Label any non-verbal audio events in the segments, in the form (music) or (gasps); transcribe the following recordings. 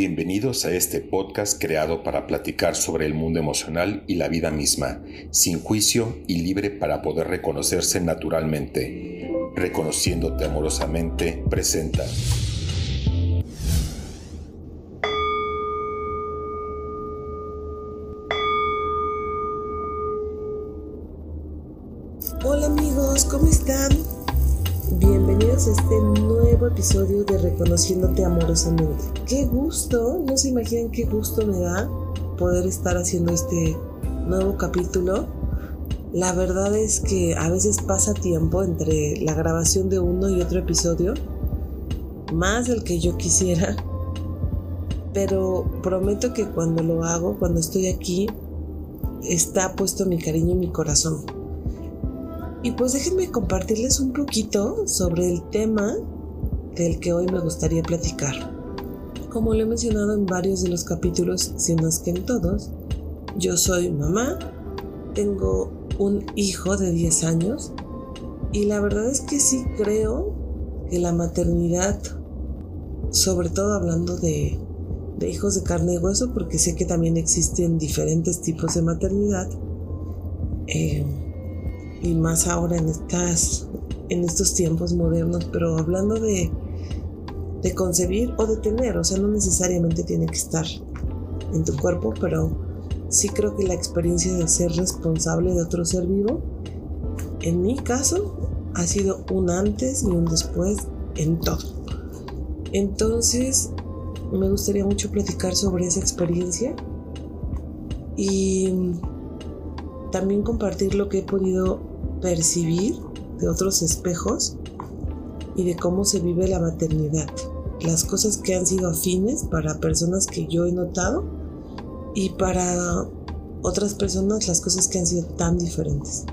Bienvenidos a este podcast creado para platicar sobre el mundo emocional y la vida misma, sin juicio y libre para poder reconocerse naturalmente. Reconociéndote amorosamente, presenta. De Reconociéndote Amorosamente. Qué gusto, no se imaginan qué gusto me da poder estar haciendo este nuevo capítulo. La verdad es que a veces pasa tiempo entre la grabación de uno y otro episodio, más del que yo quisiera, pero prometo que cuando lo hago, cuando estoy aquí, está puesto mi cariño en mi corazón y pues déjenme compartirles un poquito sobre el tema del que hoy me gustaría platicar. Como lo he mencionado en varios de los capítulos, si no es que en todos, yo soy mamá, tengo un hijo de 10 años y la verdad es que sí creo que la maternidad, sobre todo hablando de, de hijos de carne y hueso, porque sé que también existen diferentes tipos de maternidad, eh, y más ahora en estas en estos tiempos modernos, pero hablando de, concebir o de tener, o sea, no necesariamente tiene que estar en tu cuerpo, pero sí creo que la experiencia de ser responsable de otro ser vivo, en mi caso, ha sido un antes y un después en todo. Entonces, me gustaría mucho platicar sobre esa experiencia y también compartir lo que he podido percibir de otros espejos y de cómo se vive la maternidad. Las cosas que han sido afines para personas que yo he notado y para otras personas las cosas que han sido tan diferentes.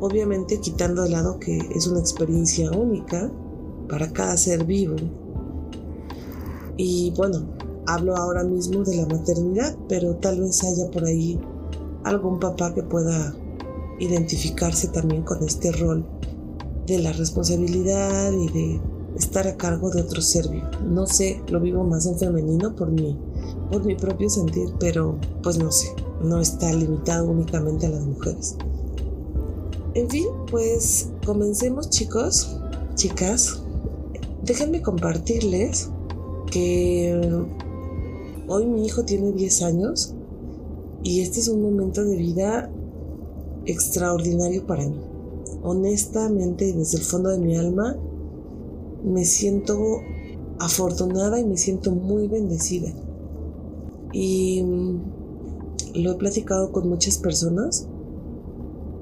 Obviamente quitando de lado que es una experiencia única para cada ser vivo. Y bueno, hablo ahora mismo de la maternidad, pero tal vez haya por ahí algún papá que pueda identificarse también con este rol de la responsabilidad y de estar a cargo de otro ser vivo. No sé, lo vivo más en femenino por mi, por mi propio sentir, pero pues no sé, no está limitado únicamente a las mujeres. En fin, pues comencemos chicos, chicas. Déjenme compartirles que hoy mi hijo tiene 10 años y este es un momento de vida extraordinario para mí. Honestamente y desde el fondo de mi alma, me siento afortunada y me siento muy bendecida. Y mm, lo he platicado con muchas personas.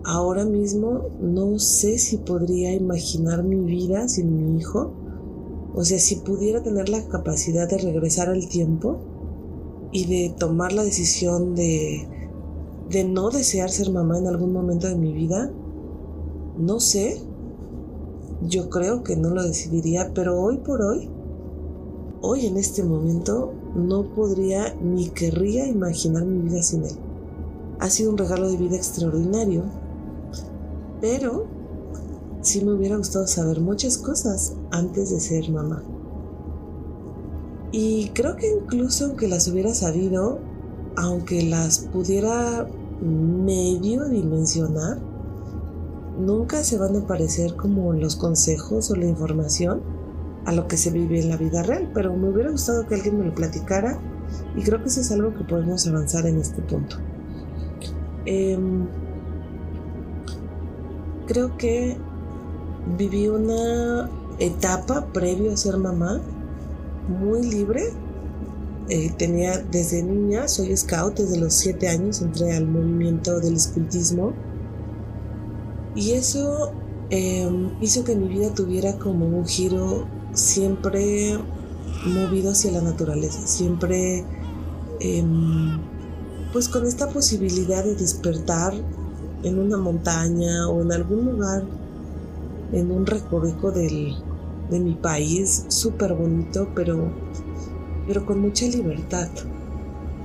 Ahora mismo no sé si podría imaginar mi vida sin mi hijo. O sea, si pudiera tener la capacidad de regresar al tiempo y de tomar la decisión de de no desear ser mamá en algún momento de mi vida? No sé. Yo creo que no lo decidiría, pero hoy por hoy, hoy en este momento, no podría ni querría imaginar mi vida sin él. Ha sido un regalo de vida extraordinario, pero sí me hubiera gustado saber muchas cosas antes de ser mamá. Y creo que incluso aunque las hubiera sabido, aunque las pudiera medio dimensionar, nunca se van a parecer como los consejos o la información a lo que se vive en la vida real, pero me hubiera gustado que alguien me lo platicara y creo que eso es algo que podemos avanzar en este punto. Em, creo que viví una etapa previo a ser mamá muy libre eh, tenía desde niña, soy scout, desde los 7 años entré al movimiento del escultismo. Y eso em, hizo que mi vida tuviera como un giro siempre movido hacia la naturaleza, siempre em, pues con esta posibilidad de despertar en una montaña o en algún lugar, en un recorrido del, de mi país, súper bonito, pero pero con mucha libertad.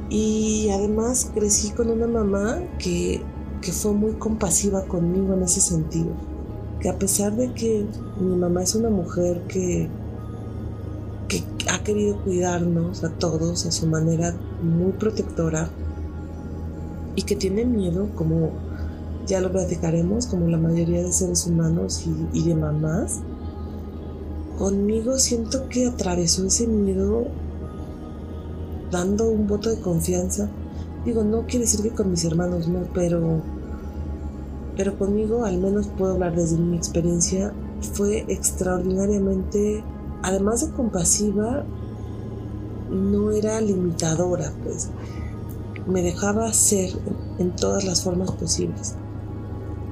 Y además crecí con una mamá que, que fue muy compasiva conmigo en ese sentido. Que a pesar de que mi mamá es una mujer que, que ha querido cuidarnos a todos a su manera muy protectora y que tiene miedo, como ya lo platicaremos, como la mayoría de seres humanos y, y de mamás. Conmigo siento que atravesó ese miedo dando un voto de confianza. Digo, no quiere decir que con mis hermanos no, pero, pero conmigo al menos puedo hablar desde mi experiencia. Fue extraordinariamente, además de compasiva, no era limitadora, pues me dejaba ser en todas las formas posibles.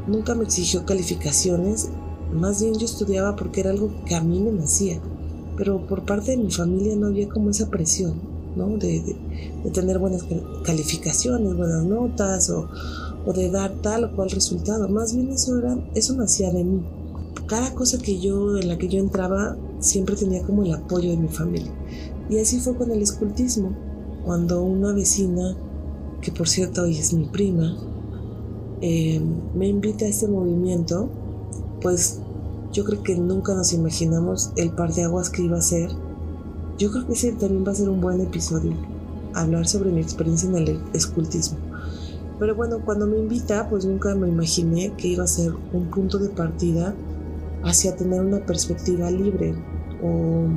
Nunca me exigió calificaciones, más bien yo estudiaba porque era algo que a mí me nacía, pero por parte de mi familia no había como esa presión. De, tener buenas calificaciones, buenas notas o, de dar tal o cual resultado. Más bien eso, era, eso nacía de mí. Cada cosa que yo, en la que yo entraba siempre tenía como el apoyo de mi familia. Y así fue con el escultismo. Cuando una vecina, que por cierto hoy es mi prima, eh, me invita a este movimiento, pues yo creo que nunca nos imaginamos el par de aguas que iba a ser yo creo que ese también va a ser un buen episodio, hablar sobre mi experiencia en el escultismo. Pero bueno, cuando me invita, pues nunca me imaginé que iba a ser un punto de partida hacia tener una perspectiva libre o,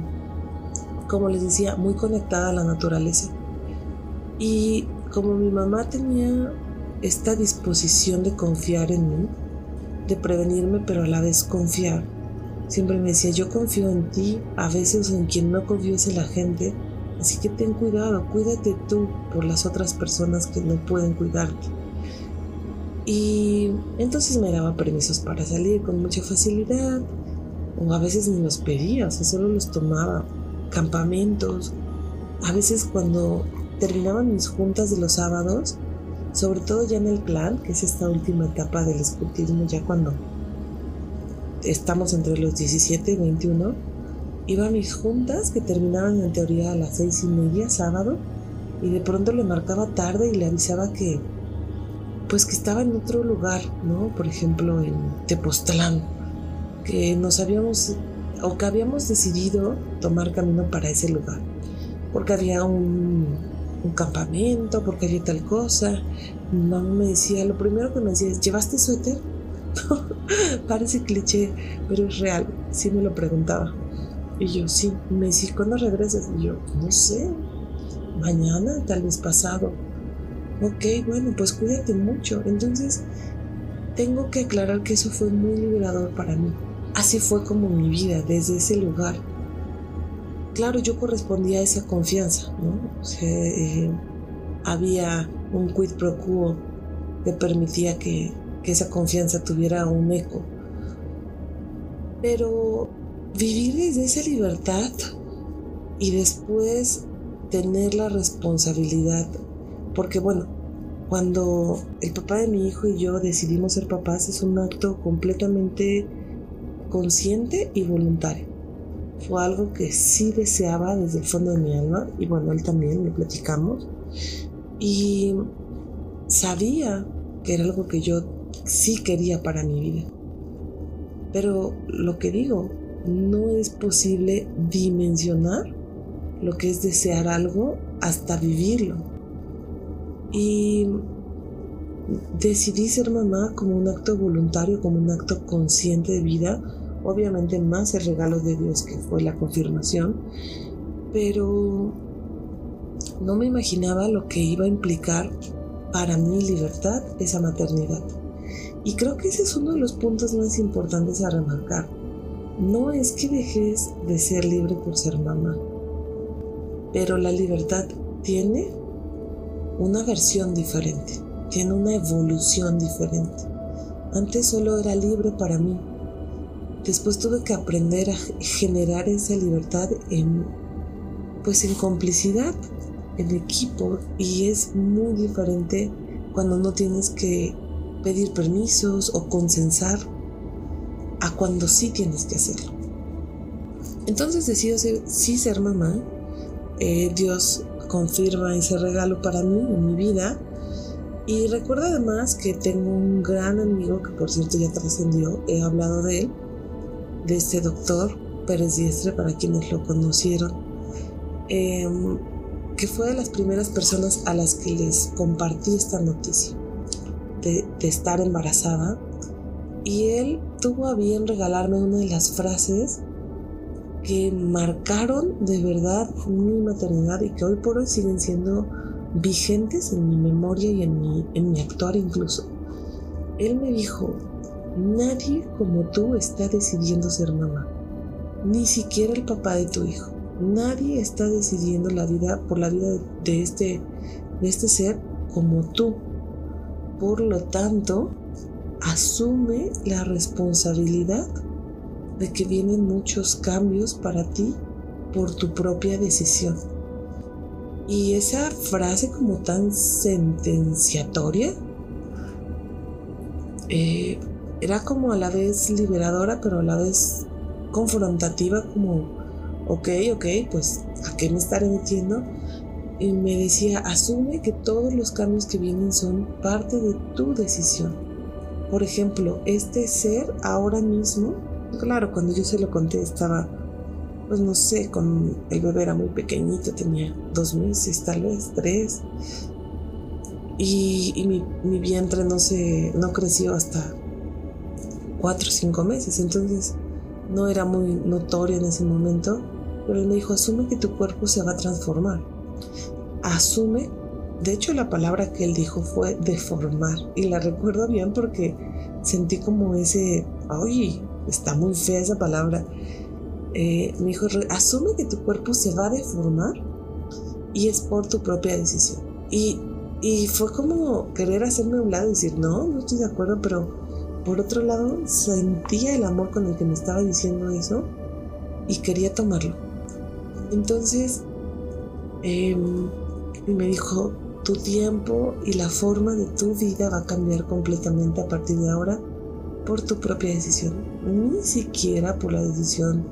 como les decía, muy conectada a la naturaleza. Y como mi mamá tenía esta disposición de confiar en mí, de prevenirme, pero a la vez confiar, Siempre me decía, yo confío en ti, a veces en quien no confío la gente, así que ten cuidado, cuídate tú por las otras personas que no pueden cuidarte. Y entonces me daba permisos para salir con mucha facilidad, o a veces ni los pedía, o sea, solo los tomaba. Campamentos, a veces cuando terminaban mis juntas de los sábados, sobre todo ya en el clan, que es esta última etapa del escultismo, ya cuando estamos entre los 17 y 21, iba a mis juntas que terminaban en teoría a las seis y media sábado y de pronto le marcaba tarde y le avisaba que pues que estaba en otro lugar, ¿no? Por ejemplo en Tepoztlán, que nos habíamos o que habíamos decidido tomar camino para ese lugar, porque había un, un campamento, porque había tal cosa. Mi mamá me decía, lo primero que me decía es, ¿llevaste suéter? (laughs) Parece cliché, pero es real. Sí me lo preguntaba. Y yo, sí. me decía, ¿cuándo regresas? Y yo, no sé. Mañana, tal vez pasado. Ok, bueno, pues cuídate mucho. Entonces, tengo que aclarar que eso fue muy liberador para mí. Así fue como mi vida, desde ese lugar. Claro, yo correspondía a esa confianza, ¿no? O sea, eh, había un quid pro quo que permitía que que esa confianza tuviera un eco. Pero vivir desde esa libertad y después tener la responsabilidad, porque bueno, cuando el papá de mi hijo y yo decidimos ser papás es un acto completamente consciente y voluntario. Fue algo que sí deseaba desde el fondo de mi alma y bueno, él también lo platicamos y sabía que era algo que yo sí quería para mi vida. Pero lo que digo, no es posible dimensionar lo que es desear algo hasta vivirlo. Y decidí ser mamá como un acto voluntario, como un acto consciente de vida, obviamente más el regalo de Dios que fue la confirmación, pero no me imaginaba lo que iba a implicar para mi libertad esa maternidad. Y creo que ese es uno de los puntos más importantes a remarcar. No es que dejes de ser libre por ser mamá, pero la libertad tiene una versión diferente, tiene una evolución diferente. Antes solo era libre para mí. Después tuve que aprender a generar esa libertad en pues en complicidad, en equipo y es muy diferente cuando no tienes que pedir permisos o consensar a cuando sí tienes que hacerlo. Entonces decido sí ser mamá. Eh, Dios confirma ese regalo para mí en mi vida. Y recuerda además que tengo un gran amigo que por cierto ya trascendió, he hablado de él, de este doctor Pérez Diestre para quienes lo conocieron em, que fue de las primeras personas a las que les compartí esta noticia de, estar embarazada. Y él tuvo a bien regalarme una de las frases que marcaron de verdad mi maternidad y que hoy por hoy siguen siendo vigentes en mi memoria y en mi, en mi actuar incluso. Él me dijo, nadie como tú está decidiendo ser mamá, ni siquiera el papá de tu hijo. Nadie está decidiendo la vida por la vida de este, de este ser como tú. Por lo tanto, asume la responsabilidad de que vienen muchos cambios para ti por tu propia decisión. Y esa frase como tan sentenciatoria eh, era como a la vez liberadora, pero a la vez confrontativa, como, ok, ok, pues ¿a qué me estaré metiendo? Y me decía, asume que todos los cambios que vienen son parte de tu decisión. Por ejemplo, este ser ahora mismo, claro, cuando yo se lo conté estaba pues no sé, con el bebé era muy pequeñito, tenía dos meses, tal vez tres. Y, mi, mi, vientre no se, no creció hasta cuatro o cinco meses, entonces no era muy notorio en ese momento. Pero él me dijo, asume que tu cuerpo se va a transformar. Asume, de hecho la palabra que él dijo fue deformar. Y la recuerdo bien porque sentí como ese, ay, está muy fea esa palabra eh, me dijo, asume que tu cuerpo se va a deformar y es por tu propia decisión. Y, y fue como querer hacerme un lado y decir, no, no estoy de acuerdo, pero por otro lado sentía el amor con el que me estaba diciendo eso y quería tomarlo. Entonces, em, y me dijo, tu tiempo y la forma de tu vida va a cambiar completamente a partir de ahora por tu propia decisión, ni siquiera por la decisión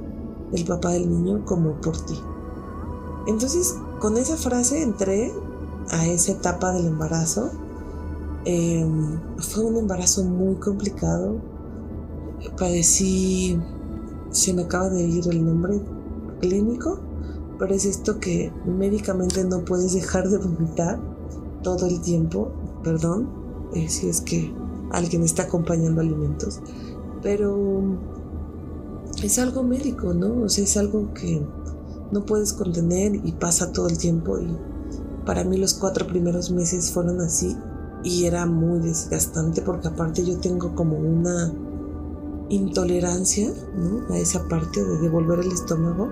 el papá del niño como por ti. Entonces, con esa frase entré a esa etapa del embarazo. Em, fue un embarazo muy complicado. Padecí, se me acaba de ir el nombre clínico, pero es esto que médicamente no puedes dejar de vomitar todo el tiempo, perdón, eh, si es que alguien está acompañando alimentos, pero es algo médico, ¿no? O sea, es algo que no puedes contener y pasa todo el tiempo y para mí los cuatro primeros meses fueron así y era muy desgastante porque aparte yo tengo como una intolerancia a esa parte de devolver el estómago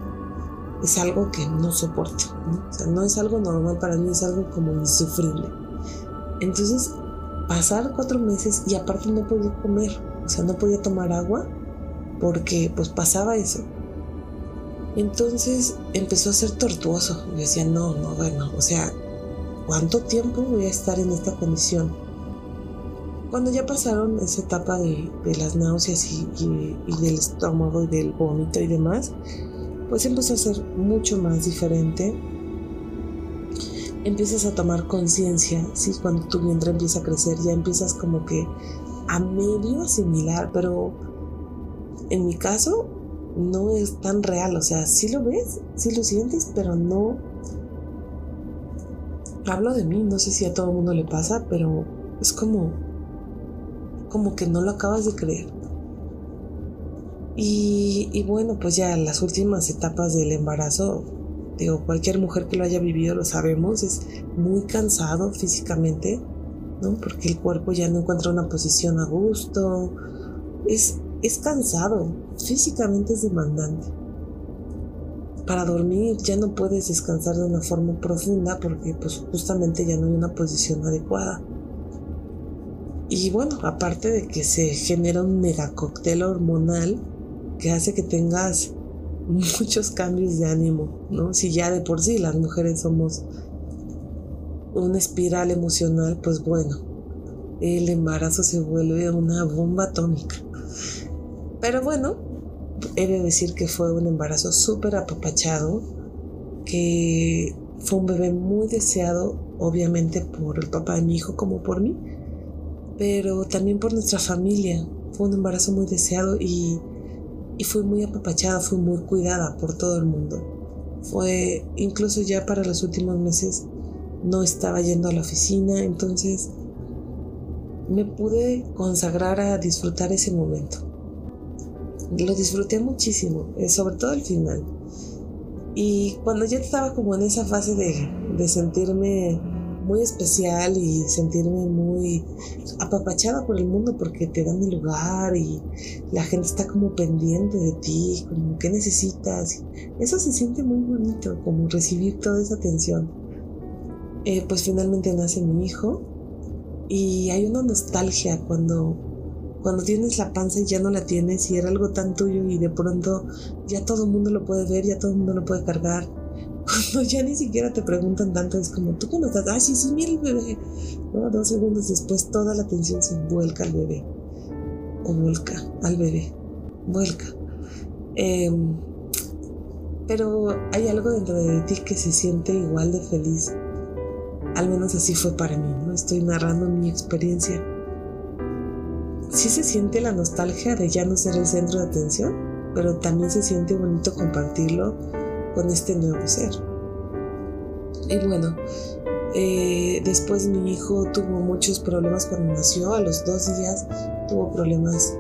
es algo que no soporto ¿no? o sea no es algo normal para mí es algo como insufrible entonces pasar cuatro meses y aparte no podía comer o sea no podía tomar agua porque pues pasaba eso. Entonces empezó a ser tortuoso. Yo decía, no, no, bueno, o sea, ¿cuánto tiempo voy a estar en esta condición? Cuando ya pasaron esa etapa de, las náuseas y, del estómago y del vómito y demás, pues empezó a ser mucho más diferente. Empiezas a tomar conciencia, ¿sí? Cuando tu vientre empieza a crecer, ya empiezas como que a medio asimilar, pero en mi caso no es tan real, o sea, sí lo ves, sí lo sientes, pero no... Hablo de mí, no sé si a todo el mundo le pasa, pero es como... como que no lo acabas de creer. Y, bueno, pues ya las últimas etapas del embarazo, digo, cualquier mujer que lo haya vivido lo sabemos, es muy cansado físicamente, ¿no? Porque el cuerpo ya no encuentra una posición a gusto. Es, es cansado, físicamente es demandante. Para dormir ya no puedes descansar de una forma profunda porque pues justamente ya no hay una posición adecuada. Y bueno, aparte de que se genera un megacóctel hormonal que hace que tengas (laughs) muchos cambios de ánimo, ¿no? Si ya de por sí las mujeres somos una espiral emocional, pues bueno, el embarazo se vuelve una bomba atómica. Pero bueno, he de decir que fue un embarazo súper apapachado, que fue un bebé muy deseado, obviamente por el papá de mi hijo como por mí, pero también por nuestra familia. Fue un embarazo muy deseado y, y fui muy apapachada, fui muy cuidada por todo el mundo. Fue incluso ya para los últimos meses no estaba yendo a la oficina, entonces me pude consagrar a disfrutar ese momento. Lo disfruté muchísimo, eh, sobre todo al final. Y cuando ya estaba como en esa fase de, de sentirme muy especial y sentirme muy apapachada por el mundo porque te dan el lugar y la gente está como pendiente de ti, como qué necesitas. Eso se siente muy bonito, como recibir toda esa atención. Eh, pues finalmente nace mi hijo y hay una nostalgia cuando, cuando tienes la panza y ya no la tienes y era algo tan tuyo y de pronto ya todo el mundo lo puede ver, ya todo el mundo lo puede cargar cuando ya ni siquiera te preguntan tanto, es como, ¿tú cómo estás? Ah, sí, sí, mira el bebé. Dos segundos después toda la atención se vuelca al bebé. O vuelca al bebé. Vuelca. Em, pero hay algo dentro de ti que se siente igual de feliz. Al menos así fue para mí, ¿no? Estoy narrando mi experiencia. Sí se siente la nostalgia de ya no ser el centro de atención, pero también se siente bonito compartirlo con este nuevo ser. Y bueno, eh, después mi hijo tuvo muchos problemas cuando nació, a los dos días tuvo problemas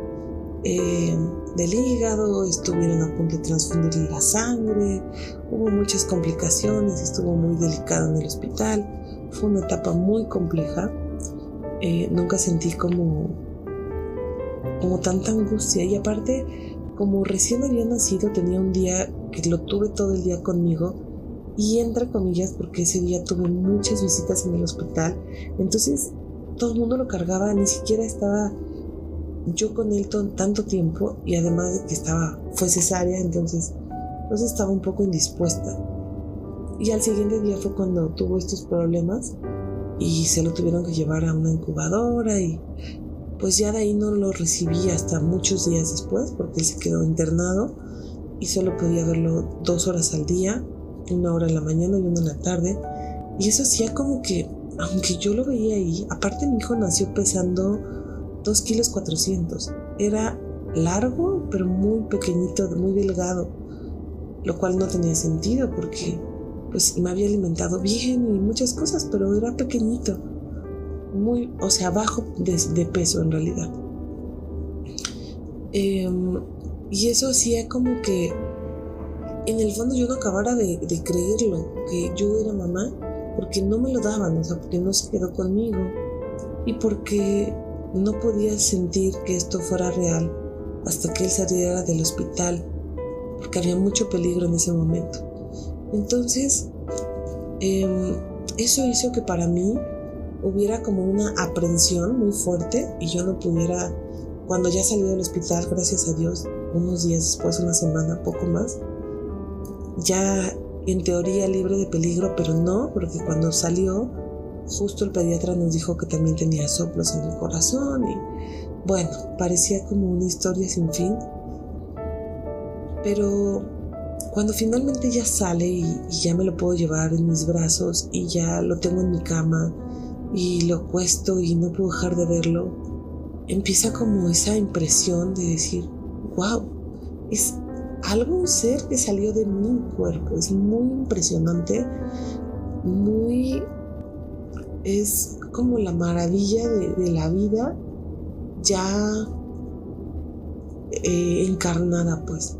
eh, del hígado, estuvieron a punto de transfundirle la sangre, hubo muchas complicaciones, estuvo muy delicado en el hospital, fue una etapa muy compleja, eh, nunca sentí como, como tanta angustia y aparte como recién había nacido tenía un día que lo tuve todo el día conmigo y entre comillas porque ese día tuve muchas visitas en el hospital. Entonces todo el mundo lo cargaba ni siquiera estaba yo con él tanto tiempo y además de que estaba fue cesárea entonces pues estaba un poco indispuesta. Y al siguiente día fue cuando tuvo estos problemas y se lo tuvieron que llevar a una incubadora y pues ya de ahí no lo recibí hasta muchos días después porque se quedó internado y solo podía verlo dos horas al día, una hora en la mañana y una en la tarde. Y eso hacía como que, aunque yo lo veía ahí, aparte mi hijo nació pesando 2 kilos 400. Era largo, pero muy pequeñito, muy delgado, lo cual no tenía sentido porque pues me había alimentado bien y muchas cosas, pero era pequeñito, muy, o sea, bajo de, peso en realidad. Eh, y eso hacía como que en el fondo yo no acabara de, creerlo, que yo era mamá, porque no me lo daban, o sea, porque no se quedó conmigo y porque no podía sentir que esto fuera real hasta que él saliera del hospital, porque había mucho peligro en ese momento. Entonces, em, eso hizo que para mí hubiera como una aprensión muy fuerte y yo no pudiera, cuando ya salió del hospital, gracias a Dios, unos días después, una semana, poco más, ya en teoría libre de peligro, pero no, porque cuando salió, justo el pediatra nos dijo que también tenía soplos en el corazón y bueno, parecía como una historia sin fin. Pero cuando finalmente ya sale y, y, ya me lo puedo llevar en mis brazos y ya lo tengo en mi cama y lo cuesto y no puedo dejar de verlo, empieza como esa impresión de decir, wow, es algo, un ser que salió de mi cuerpo. Es muy impresionante, muy... Es como la maravilla de, la vida ya eh, encarnada, pues.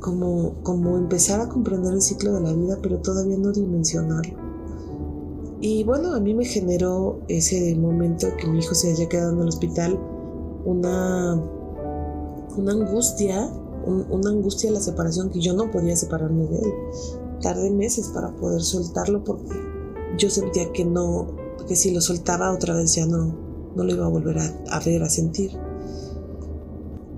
Como, como empezar a comprender el ciclo de la vida, pero todavía no dimensionarlo. Y bueno, a mí me generó ese momento que mi hijo se haya quedado en el hospital una una angustia, una angustia de la separación que yo no podía separarme de él. Tardé meses para poder soltarlo porque yo sentía que no, que si lo soltaba otra vez ya no, no lo iba a volver a, a ver, a sentir.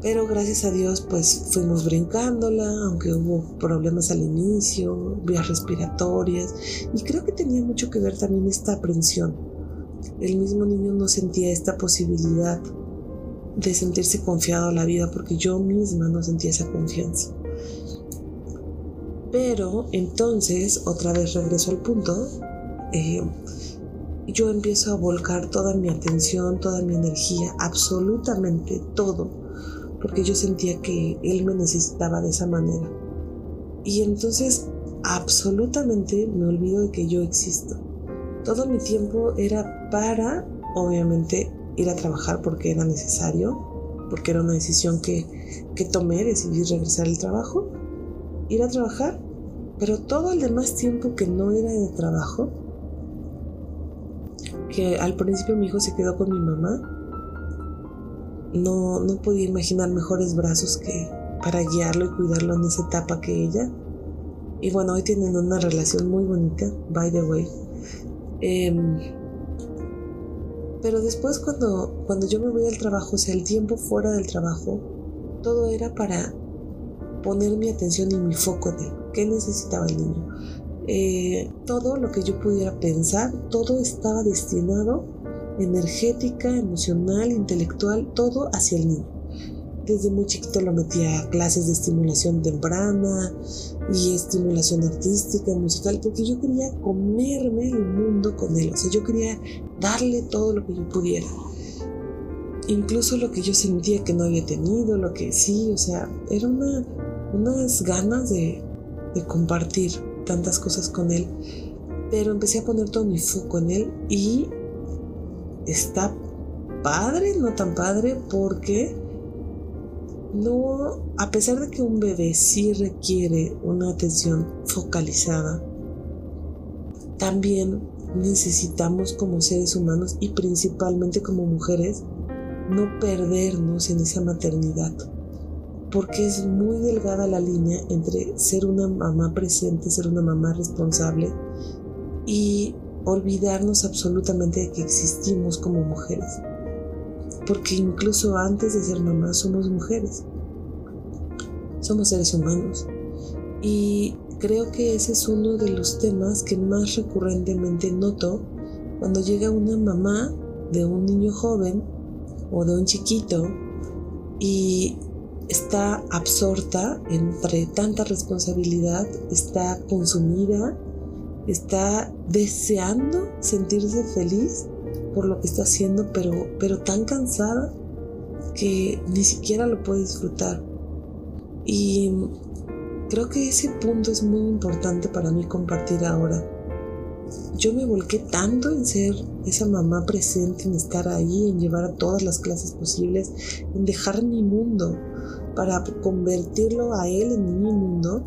Pero gracias a Dios pues fuimos brincándola, aunque hubo problemas al inicio, vías respiratorias, y creo que tenía mucho que ver también esta aprensión. El mismo niño no sentía esta posibilidad de sentirse confiado a la vida porque yo misma no sentía esa confianza. Pero entonces, otra vez regreso al punto, eh, yo empiezo a volcar toda mi atención, toda mi energía, absolutamente todo, porque yo sentía que él me necesitaba de esa manera. Y entonces absolutamente me olvido de que yo existo. Todo mi tiempo era para, obviamente, ir a trabajar porque era necesario, porque era una decisión que, que tomé, decidí regresar al trabajo, ir a trabajar, pero todo el demás tiempo que no era de trabajo, que al principio mi hijo se quedó con mi mamá, no, no podía imaginar mejores brazos que para guiarlo y cuidarlo en esa etapa que ella. Y bueno, hoy tienen una relación muy bonita, by the way. Em, pero después cuando, cuando yo me voy al trabajo, o sea, el tiempo fuera del trabajo, todo era para poner mi atención y mi foco de qué necesitaba el niño. Eh, todo lo que yo pudiera pensar, todo estaba destinado energética, emocional, intelectual, todo hacia el niño desde muy chiquito lo metía a clases de estimulación temprana y estimulación artística, musical, porque yo quería comerme el mundo con él, o sea, yo quería darle todo lo que yo pudiera. Incluso lo que yo sentía que no había tenido, lo que sí, o sea, era una, unas ganas de, de compartir tantas cosas con él. Pero empecé a poner todo mi foco en él y está padre, no tan padre, porque no, a pesar de que un bebé sí requiere una atención focalizada, también necesitamos como seres humanos y principalmente como mujeres no perdernos en esa maternidad, porque es muy delgada la línea entre ser una mamá presente, ser una mamá responsable y olvidarnos absolutamente de que existimos como mujeres porque incluso antes de ser mamá somos mujeres, somos seres humanos. Y creo que ese es uno de los temas que más recurrentemente noto cuando llega una mamá de un niño joven o de un chiquito y está absorta entre tanta responsabilidad, está consumida, está deseando sentirse feliz por lo que está haciendo, pero, pero tan cansada que ni siquiera lo puede disfrutar. Y creo que ese punto es muy importante para mí compartir ahora. Yo me volqué tanto en ser esa mamá presente, en estar ahí, en llevar a todas las clases posibles, en dejar mi mundo para convertirlo a él en mi mundo,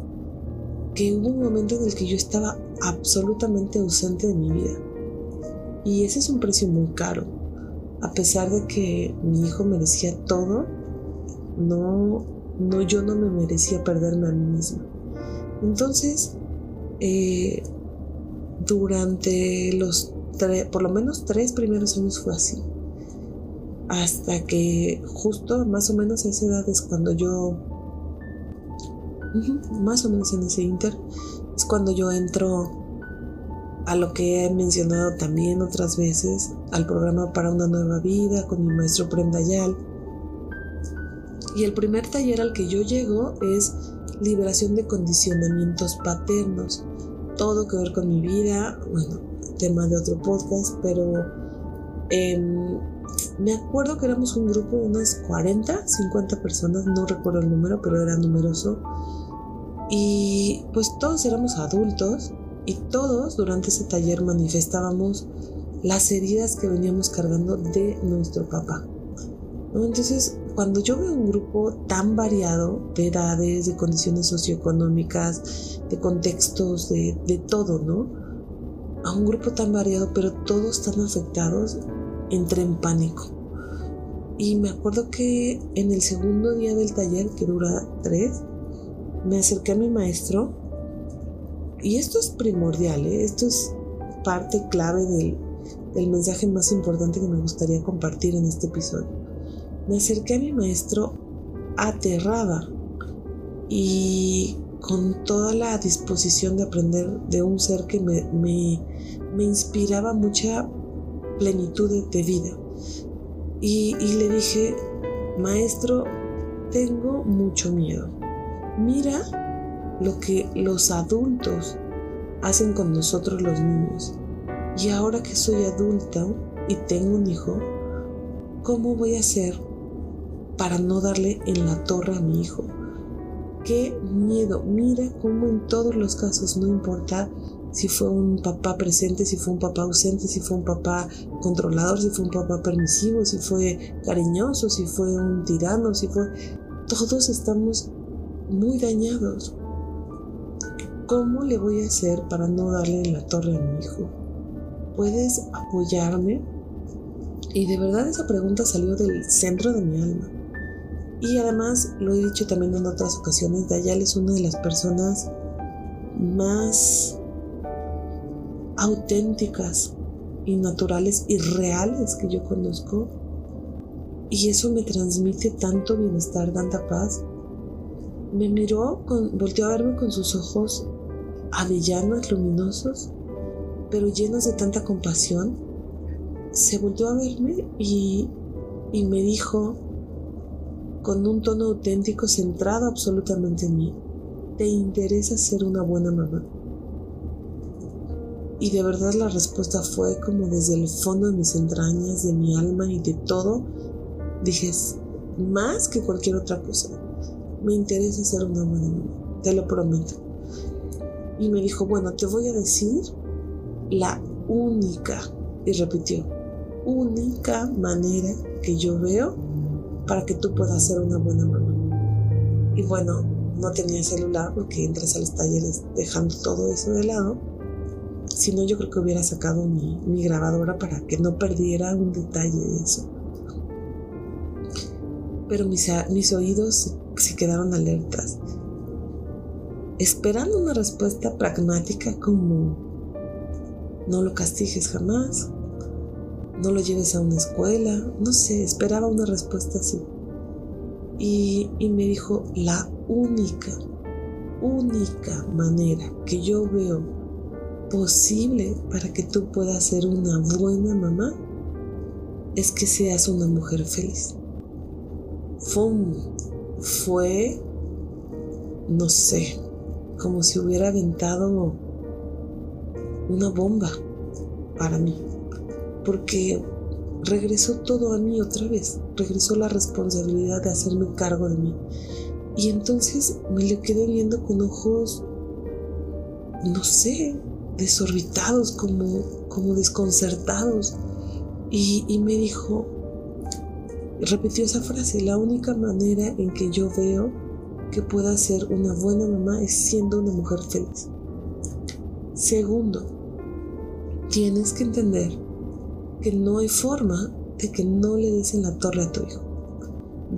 que hubo un momento en el que yo estaba absolutamente ausente de mi vida. Y ese es un precio muy caro. A pesar de que mi hijo merecía todo, no, no yo no me merecía perderme a mí misma. Entonces, eh, durante los por lo menos tres primeros años fue así. Hasta que justo más o menos a esa edad es cuando yo, más o menos en ese inter, es cuando yo entro a lo que he mencionado también otras veces, al programa para una nueva vida con mi maestro Prem Dayal. Y el primer taller al que yo llego es liberación de condicionamientos paternos. Todo que ver con mi vida, bueno, tema de otro podcast, pero em, me acuerdo que éramos un grupo de unas 40, 50 personas, no recuerdo el número, pero era numeroso. Y pues todos éramos adultos y todos durante ese taller manifestábamos las heridas que veníamos cargando de nuestro papá. Entonces, cuando yo veo un grupo tan variado de edades, de condiciones socioeconómicas, de contextos, de, de todo, ¿no? A un grupo tan variado, pero todos tan afectados, entré en pánico. Y me acuerdo que en el segundo día del taller, que dura tres, me acerqué a mi maestro y esto es primordial, ¿eh? esto es parte clave del, del mensaje más importante que me gustaría compartir en este episodio. Me acerqué a mi maestro aterrada y con toda la disposición de aprender de un ser que me, me, me inspiraba mucha plenitud de, vida. Y, y le dije, maestro, tengo mucho miedo. Mira lo que los adultos hacen con nosotros los niños. Y ahora que soy adulta y tengo un hijo, ¿cómo voy a hacer para no darle en la torre a mi hijo? qué miedo. Mira cómo en todos los casos, no importa si fue un papá presente, si fue un papá ausente, si fue un papá controlador, si fue un papá permisivo, si fue cariñoso, si fue un tirano, si fue... Todos estamos muy dañados. ¿Cómo le voy a hacer para no darle en la torre a mi hijo? ¿Puedes apoyarme? Y de verdad esa pregunta salió del centro de mi alma. Y además, lo he dicho también en otras ocasiones, Dayal es una de las personas más auténticas y naturales y reales que yo conozco. Y eso me transmite tanto bienestar, tanta paz. Me miró, con, volteó a verme con sus ojos avellanos, luminosos, pero llenos de tanta compasión. Se volteó a verme y, y me dijo con un tono auténtico, centrado absolutamente en mí, ¿te interesa ser una buena mamá? Y de verdad la respuesta fue como desde el fondo de mis entrañas, de mi alma y de todo. Dije, más que cualquier otra cosa, me interesa ser una buena mamá, te lo prometo. Y me dijo, bueno, te voy a decir la única, y repitió, única manera que yo veo para que tú puedas ser una buena mamá. Y bueno, no tenía celular porque entras a los talleres dejando todo eso de lado si no, yo creo que hubiera sacado mi, grabadora para que no perdiera un detalle de eso. Pero mis, mis oídos se quedaron alertas, esperando una respuesta pragmática como no lo castigues jamás, no lo lleves a una escuela, no sé, esperaba una respuesta así. Y, y, me dijo, la única, única manera que yo veo posible para que tú puedas ser una buena mamá es que seas una mujer feliz. ¡Fum! Fue, no sé, como si hubiera aventado una bomba para mí. Porque regresó todo a mí otra vez. Regresó la responsabilidad de hacerme cargo de mí. Y entonces me le quedé viendo con ojos, no sé, desorbitados, como, como desconcertados. Y, y me dijo, repitió esa frase, la única manera en que yo veo que pueda ser una buena mamá es siendo una mujer feliz. Segundo, tienes que entender que no hay forma de que no le des en la torre a tu hijo.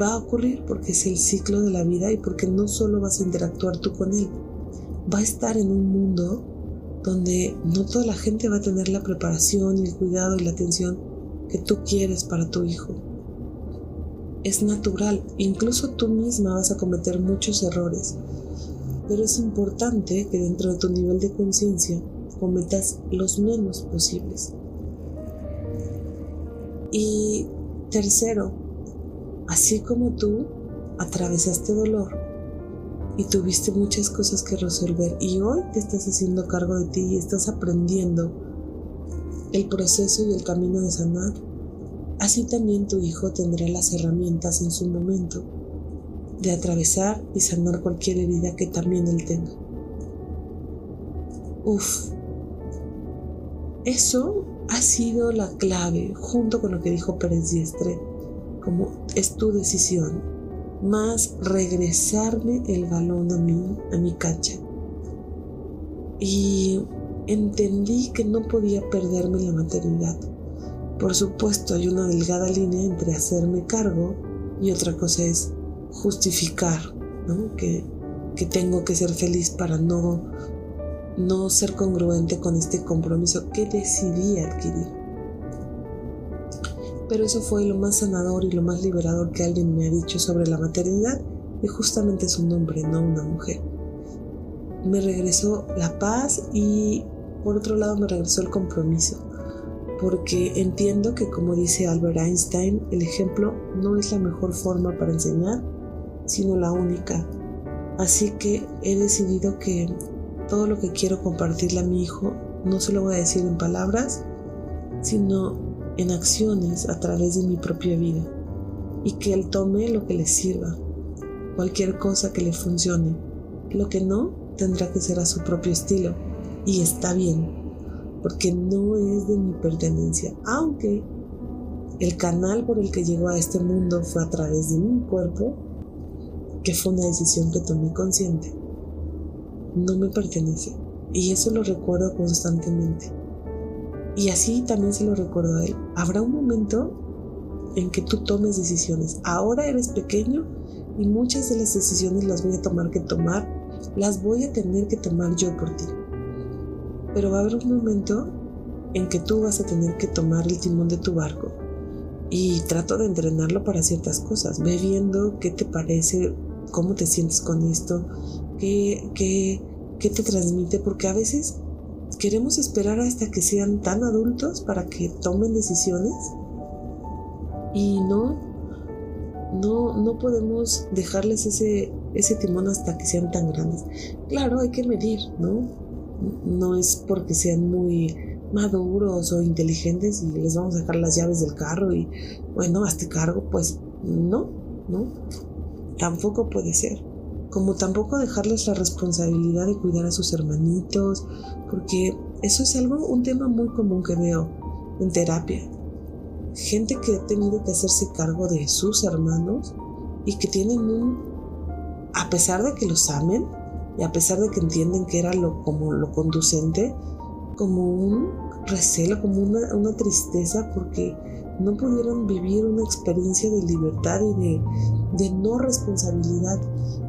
Va a ocurrir porque es el ciclo de la vida y porque no solo vas a interactuar tú con él, va a estar en un mundo donde no toda la gente va a tener la preparación el cuidado y la atención que tú quieres para tu hijo. Es natural, incluso tú misma vas a cometer muchos errores, pero es importante que dentro de tu nivel de conciencia cometas los menos posibles. Y tercero, así como tú atravesaste dolor, y tuviste muchas cosas que resolver y hoy te estás haciendo cargo de ti y estás aprendiendo el proceso y el camino de sanar, así también tu hijo tendrá las herramientas en su momento de atravesar y sanar cualquier herida que también él tenga. Uf, eso ha sido la clave junto con lo que dijo Pérez Diestre, como es tu decisión más regresarme el balón a mí, a mi cancha. Y entendí que no podía perderme la maternidad. Por supuesto, hay una delgada línea entre hacerme cargo y otra cosa es justificar que, que tengo que ser feliz para no, no ser congruente con este compromiso que decidí adquirir. Pero eso fue lo más sanador y lo más liberador que alguien me ha dicho sobre la maternidad y justamente es un hombre, no una mujer. Me regresó la paz y por otro lado me regresó el compromiso, porque entiendo que como dice Albert Einstein, el ejemplo no es la mejor forma para enseñar, sino la única. Así que he decidido que todo lo que quiero compartirle a mi hijo no se lo voy a decir en palabras, sino en acciones a través de mi propia vida y que Él tome lo que le sirva. cualquier cosa que le funcione. Lo que no tendrá que ser a su propio estilo. Y está bien, porque no es de mi pertenencia, aunque el canal por el que llegó a este mundo fue a través de mi cuerpo, que fue una decisión que tomé consciente. No me pertenece. Y eso lo recuerdo constantemente. Y así también se lo recuerdo a él. Habrá un momento en que tú tomes decisiones. Ahora eres pequeño y muchas de las decisiones las voy a tomar que tomar, las voy a tener que tomar yo por ti. Pero va a haber un momento en que tú vas a tener que tomar el timón de tu barco. Y trato de entrenarlo para ciertas cosas. Ve viendo qué te parece, cómo te sientes con esto, qué, qué, qué te transmite, porque a veces queremos esperar hasta que sean tan adultos para que tomen decisiones y no, no, no podemos dejarles ese, ese timón hasta que sean tan grandes. Claro, hay que medir, ¿no? No es porque sean muy maduros o inteligentes y les vamos a dejar las llaves del carro y bueno, hazte cargo, pues no, ¿no? Tampoco puede ser. Como tampoco dejarles la responsabilidad de cuidar a sus hermanitos, porque eso es algo, un tema muy común que veo en terapia gente que ha tenido que hacerse cargo de sus hermanos y que tienen un, a pesar de que los amen y a pesar de que entienden que era lo, como lo conducente, como un recelo, como una, una tristeza porque no pudieron vivir una experiencia de libertad y de, de no responsabilidad,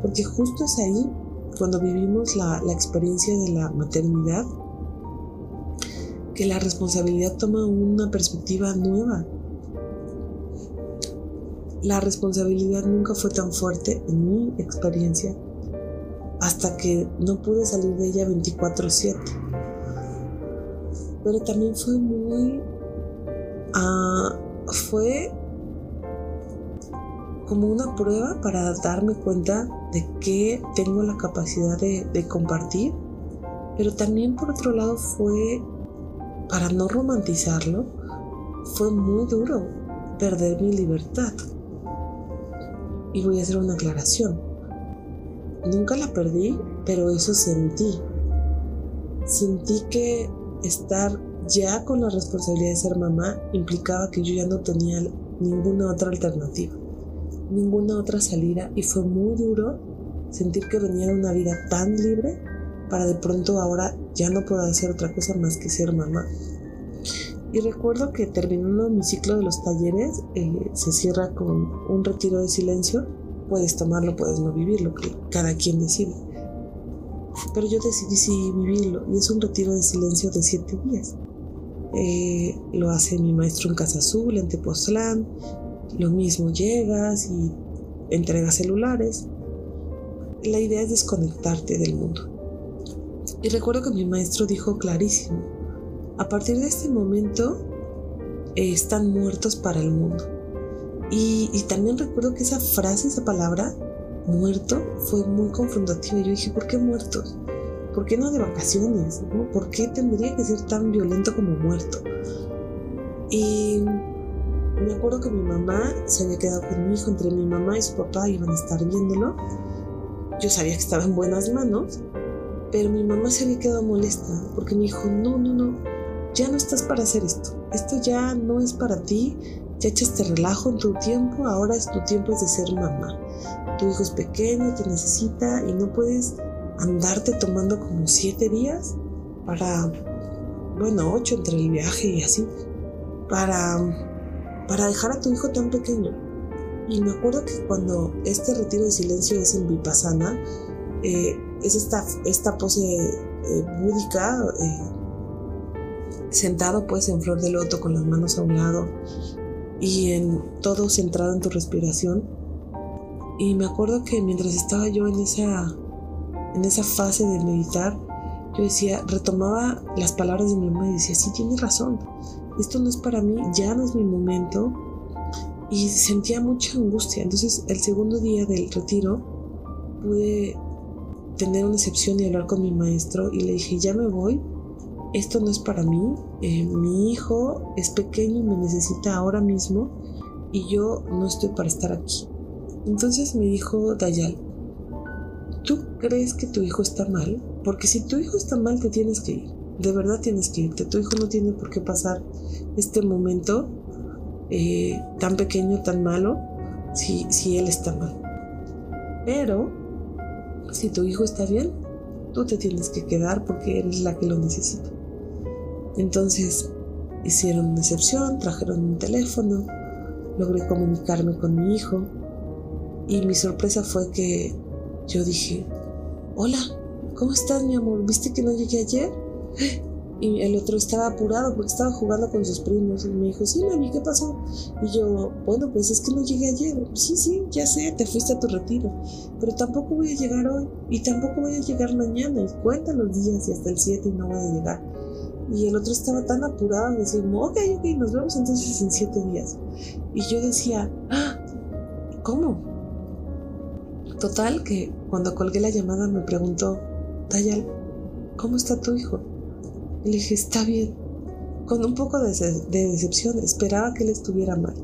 porque justo es ahí cuando vivimos la, la experiencia de la maternidad, que la responsabilidad toma una perspectiva nueva. La responsabilidad nunca fue tan fuerte en mi experiencia hasta que no pude salir de ella 24/7. Pero también fue muy... Uh, fue como una prueba para darme cuenta de que tengo la capacidad de, de compartir, pero también por otro lado fue para no romantizarlo, fue muy duro perder mi libertad. Y voy a hacer una aclaración. Nunca la perdí, pero eso sentí. Sentí que estar ya con la responsabilidad de ser mamá implicaba que yo ya no tenía ninguna otra alternativa, ninguna otra salida y fue muy duro sentir que venía una vida tan libre para de pronto ahora ya no puedo hacer otra cosa más que ser mamá. Y recuerdo que terminando mi ciclo de los talleres, eh, se cierra con un retiro de silencio. Puedes tomarlo, puedes no vivirlo, que cada quien decide. Pero yo decidí sí vivirlo y es un retiro de silencio de siete días. Eh, lo hace mi maestro en Casa Azul, en Tepoztlán. Lo mismo llegas y entregas celulares. La idea es desconectarte del mundo. Y recuerdo que mi maestro dijo clarísimo, a partir de este momento eh, están muertos para el mundo. Y, también recuerdo que esa frase, esa palabra, muerto, fue muy confrontativa. Yo dije, ¿por qué muertos? ¿Por qué no de vacaciones? ¿Por qué tendría que ser tan violento como muerto? Y me acuerdo que mi mamá se había quedado con mi hijo, entre mi mamá y su papá iban a estar viéndolo. Yo sabía que estaba en buenas manos pero mi mamá se había quedado molesta porque me dijo, no, no, no, ya no estás para hacer esto. Esto ya no es para ti. Ya echaste relajo en tu tiempo. Ahora es tu tiempo es de ser mamá. Tu hijo es pequeño, te necesita y no puedes andarte tomando como siete días para, bueno, ocho entre el viaje y así, para, para dejar a tu hijo tan pequeño. Y me acuerdo que cuando este retiro de silencio es en Vipassana, eh, es esta, esta pose eh, búdica, eh, sentado pues en flor de loto con las manos a un lado y en todo centrado en tu respiración. Y me acuerdo que mientras estaba yo en esa, en esa fase de meditar, yo decía, retomaba las palabras de mi mamá y decía, sí, tienes razón, esto no es para mí, ya no es mi momento. Y sentía mucha angustia. Entonces el segundo día del retiro pude tener una excepción y hablar con mi maestro y le dije, ya me voy, esto no es para mí, eh, mi hijo es pequeño y me necesita ahora mismo y yo no estoy para estar aquí. Entonces me dijo Dayal, ¿tú crees que tu hijo está mal? Porque si tu hijo está mal, te tienes que ir. De verdad tienes que irte. Tu hijo no tiene por qué pasar este momento eh, tan pequeño, tan malo, si, si él está mal. Pero, si tu hijo está bien, tú te tienes que quedar porque eres la que lo necesita. Entonces, hicieron una excepción, trajeron un teléfono, logré comunicarme con mi hijo y mi sorpresa fue que yo dije, hola, ¿cómo estás mi amor? ¿Viste que no llegué ayer? (gasps) Y el otro estaba apurado porque estaba jugando con sus primos y me dijo, sí, mami, ¿qué pasó? Y yo, bueno, pues es que no llegué ayer. Sí, sí, ya sé, te fuiste a tu retiro. Pero tampoco voy a llegar hoy y tampoco voy a llegar mañana. Y cuenta los días y hasta el 7 y no voy a llegar. Y el otro estaba tan apurado, decía, ok, ok, nos vemos entonces en 7 días. Y yo decía, ah, ¿cómo? Total que cuando colgué la llamada me preguntó, Tayal, ¿cómo está tu hijo? Y le dije, está bien. Con un poco de, de decepción, esperaba que él estuviera mal.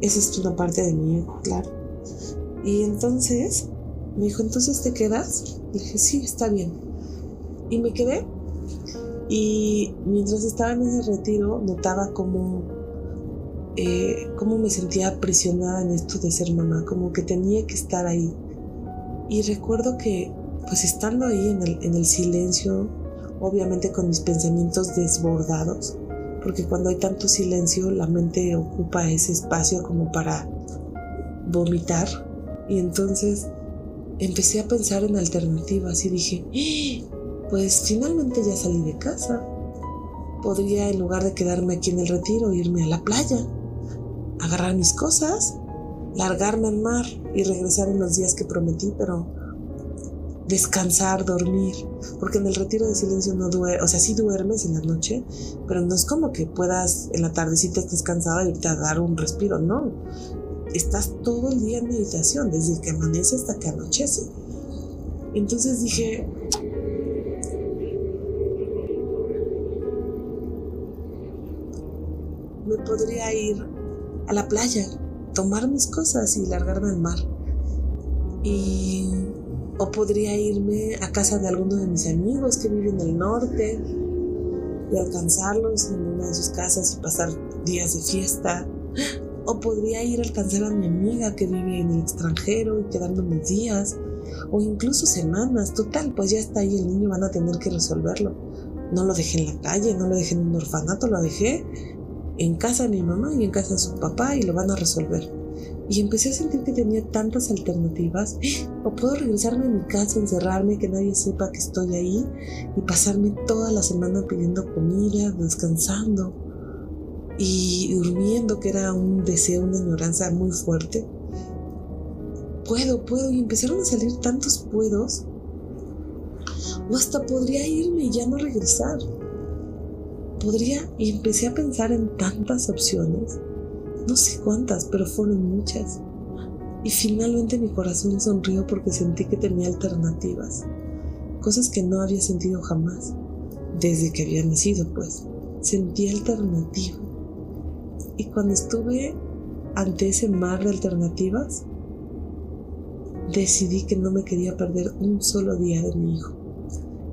Esa es una parte de mí, claro. Y entonces me dijo, ¿entonces te quedas? Le dije, sí, está bien. Y me quedé. Y mientras estaba en ese retiro, notaba cómo eh, cómo me sentía aprisionada en esto de ser mamá, como que tenía que estar ahí. Y recuerdo que, pues estando ahí en el, en el silencio, obviamente con mis pensamientos desbordados, porque cuando hay tanto silencio la mente ocupa ese espacio como para vomitar. Y entonces empecé a pensar en alternativas y dije, ¡Ah! Pues finalmente ya salí de casa. Podría, en lugar de quedarme aquí en el retiro, irme a la playa agarrar mis cosas, largarme al mar y regresar en los días que prometí, pero descansar, dormir, porque en el retiro de silencio no duermes, o sea, sí duermes en la noche, pero no es como que puedas en la tardecita estés cansado y irte dar un respiro, no. Estás todo el día en meditación, desde que amanece hasta que anochece. Entonces dije, podría ir a la playa, tomar mis cosas y largarme al mar. Y o podría irme a casa de alguno de mis amigos que viven en el norte y alcanzarlos en una de sus casas y pasar días de fiesta. O podría ir a alcanzar a mi amiga que vive en el extranjero y quedarme unos días. O incluso semanas. Total, pues ya está ahí el niño, van a tener que resolverlo. No lo dejé en la calle, no lo dejé en un orfanato, lo dejé en casa de mi mamá y en casa de su papá y lo van a resolver. Y empecé a sentir que tenía tantas alternativas. (gasps) O puedo regresarme a mi casa, encerrarme, que nadie sepa que estoy ahí y pasarme toda la semana pidiendo comida, descansando y durmiendo, que era un deseo, una añoranza muy fuerte. Puedo, puedo. Y empezaron a salir tantos puedos. O hasta podría irme y ya no regresar podría y empecé a pensar en tantas opciones. No sé cuántas, pero fueron muchas. Y finalmente mi corazón sonrió porque sentí que tenía alternativas. Cosas que no había sentido jamás. Desde que había nacido, pues. Sentí alternativa. Y cuando estuve ante ese mar de alternativas, decidí que no me quería perder un solo día de mi hijo.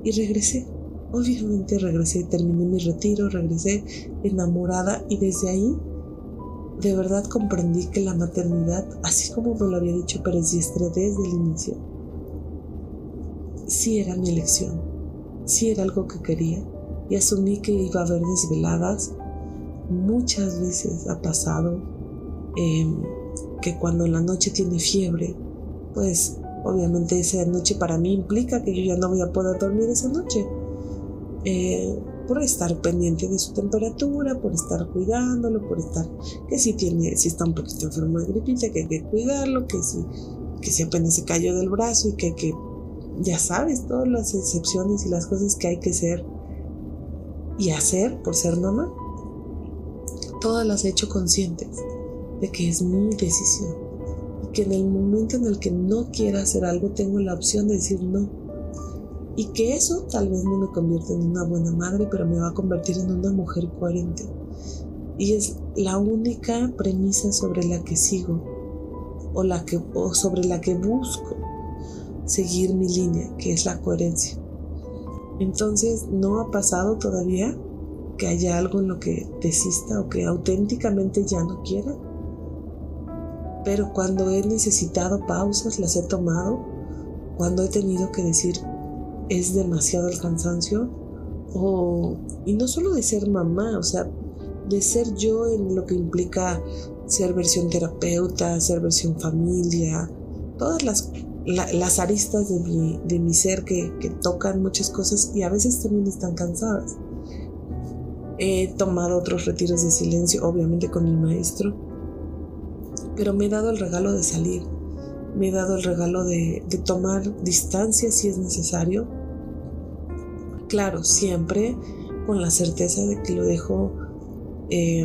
Y regresé. Obviamente regresé, terminé mi retiro, regresé enamorada y desde ahí de verdad comprendí que la maternidad, así como me lo había dicho Pérez Diestre desde el inicio, sí era mi elección, sí era algo que quería y asumí que iba a haber desveladas. Muchas veces ha pasado em, que cuando la noche tiene fiebre, pues obviamente esa noche para mí implica que yo ya no voy a poder dormir esa noche eh, por estar pendiente de su temperatura, por estar cuidándolo, por estar que si tiene, si está un poquito enfermo de gripita, que hay que cuidarlo, que si, que si apenas se cayó del brazo y que, que ya sabes todas las excepciones y las cosas que hay que hacer y hacer por ser mamá, todas las he hecho conscientes de que es mi decisión y que en el momento en el que no quiera hacer algo tengo la opción de decir no y que eso tal vez no me convierta en una buena madre, pero me va a convertir en una mujer coherente. Y es la única premisa sobre la que sigo o, la que, o sobre la que busco seguir mi línea, que es la coherencia. Entonces, no ha pasado todavía que haya algo en lo que desista o que auténticamente ya no quiera. Pero cuando he necesitado pausas, las he tomado. Cuando he tenido que decir, es demasiado el cansancio. O, y no solo de ser mamá, o sea, de ser yo en lo que implica ser versión terapeuta, ser versión familia, todas las las aristas de mi, de mi ser que, que, tocan muchas cosas y a veces también están cansadas. He tomado otros retiros de silencio, obviamente con mi maestro, pero me he dado el regalo de salir, me he dado el regalo de, de tomar distancia si es necesario. Claro, siempre con la certeza de que lo dejo eh,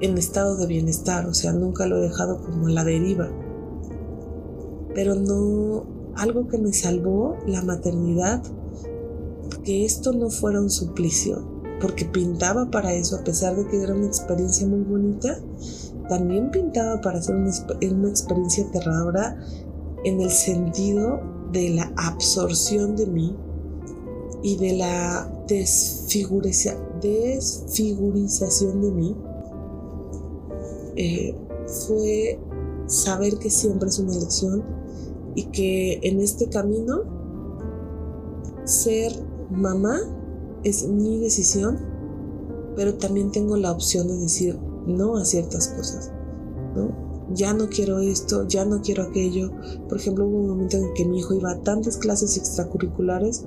en estado de bienestar, o sea, nunca lo he dejado como a la deriva. Pero no algo que me salvó la maternidad, que esto no fuera un suplicio, porque pintaba para eso, a pesar de que era una experiencia muy bonita, también pintaba para una, una experiencia aterradora en el sentido de la absorción de mí y de la desfigurización de mí. Eh, fue saber que siempre es una elección y que en este camino ser mamá es mi decisión, pero también tengo la opción de decir no a ciertas cosas, ¿no? Ya no quiero esto, ya no quiero aquello. Por ejemplo, hubo un momento en que mi hijo iba a tantas clases extracurriculares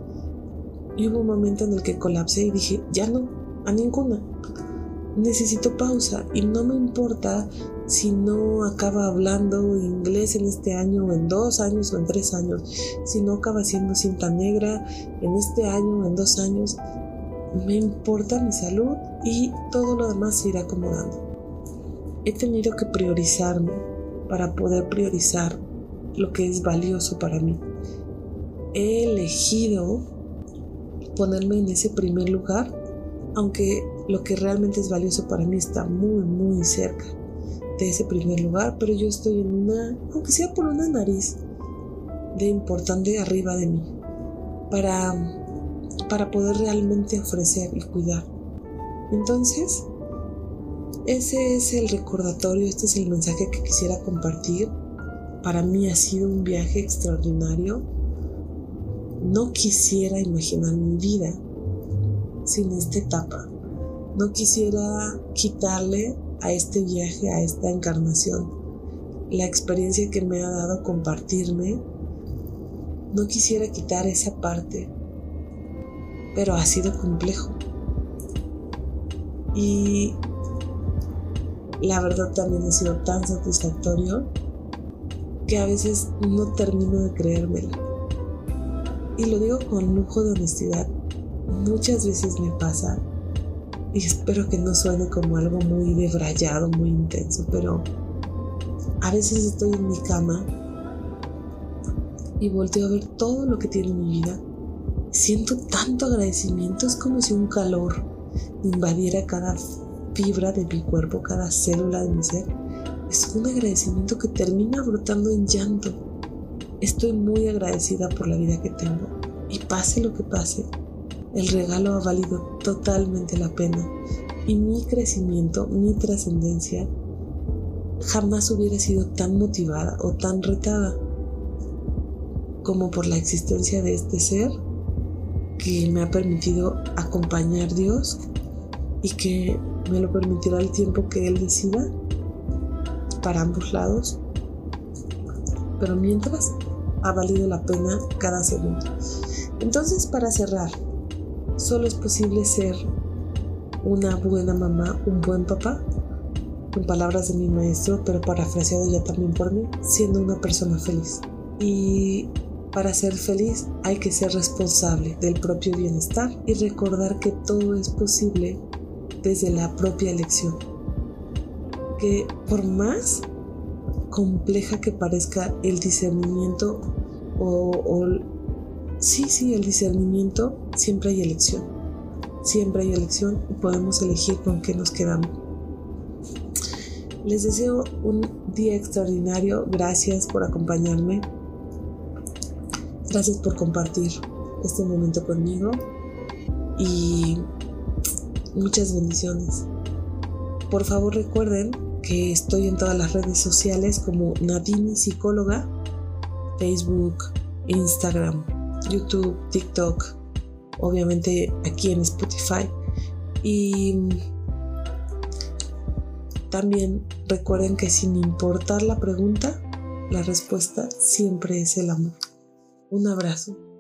y hubo un momento en el que colapsé y dije, ya no, a ninguna. Necesito pausa y no me importa si no acaba hablando inglés en este año o en dos años o en tres años, si no acaba siendo cinta negra en este año o en dos años, me importa mi salud y todo lo demás se irá acomodando. He tenido que priorizarme para poder priorizar lo que es valioso para mí. He elegido ponerme en ese primer lugar, aunque lo que realmente es valioso para mí está muy, muy cerca de ese primer lugar, pero yo estoy en una, aunque sea por una nariz, de importante arriba de mí, para, para poder realmente ofrecer y cuidar. Entonces, ese es el recordatorio, este es el mensaje que quisiera compartir. Para mí ha sido un viaje extraordinario. No quisiera imaginar mi vida sin esta etapa. No quisiera quitarle a este viaje, a esta encarnación, la experiencia que me ha dado compartirme, no quisiera quitar esa parte, pero ha sido complejo. Y la verdad también ha sido tan satisfactorio que a veces no termino de creérmelo. Y lo digo con lujo de honestidad. Muchas veces me pasa y espero que no suene como algo muy debrayado, muy intenso, pero a veces estoy en mi cama y volteo a ver todo lo que tiene mi vida. Siento tanto agradecimiento, es como si un calor invadiera cada fibra de mi cuerpo, cada célula de mi ser. Es un agradecimiento que termina brotando en llanto. Estoy muy agradecida por la vida que tengo y pase lo que pase, el regalo ha valido totalmente la pena y mi crecimiento, mi trascendencia, jamás hubiera sido tan motivada o tan retada como por la existencia de este ser que me ha permitido acompañar Dios y que me lo permitirá el tiempo que Él decida para ambos lados. Pero mientras ha valido la pena cada segundo. Entonces, para cerrar, Solo es posible ser una buena mamá, un buen papá, en palabras de mi maestro, pero parafraseado ya también por mí, siendo una persona feliz. Y para ser feliz hay que ser responsable del propio bienestar y recordar que todo es posible desde la propia elección. Que por más compleja que parezca el discernimiento o, o Sí, sí, el discernimiento, siempre hay elección. Siempre hay elección y podemos elegir con qué nos quedamos. Les deseo un día extraordinario. Gracias por acompañarme. Gracias por compartir este momento conmigo. Y muchas bendiciones. Por favor recuerden que estoy en todas las redes sociales como Nadine Psicóloga, Facebook, Instagram, YouTube, TikTok, obviamente aquí en Spotify. Y también recuerden que sin importar la pregunta, la respuesta siempre es el amor. Un abrazo.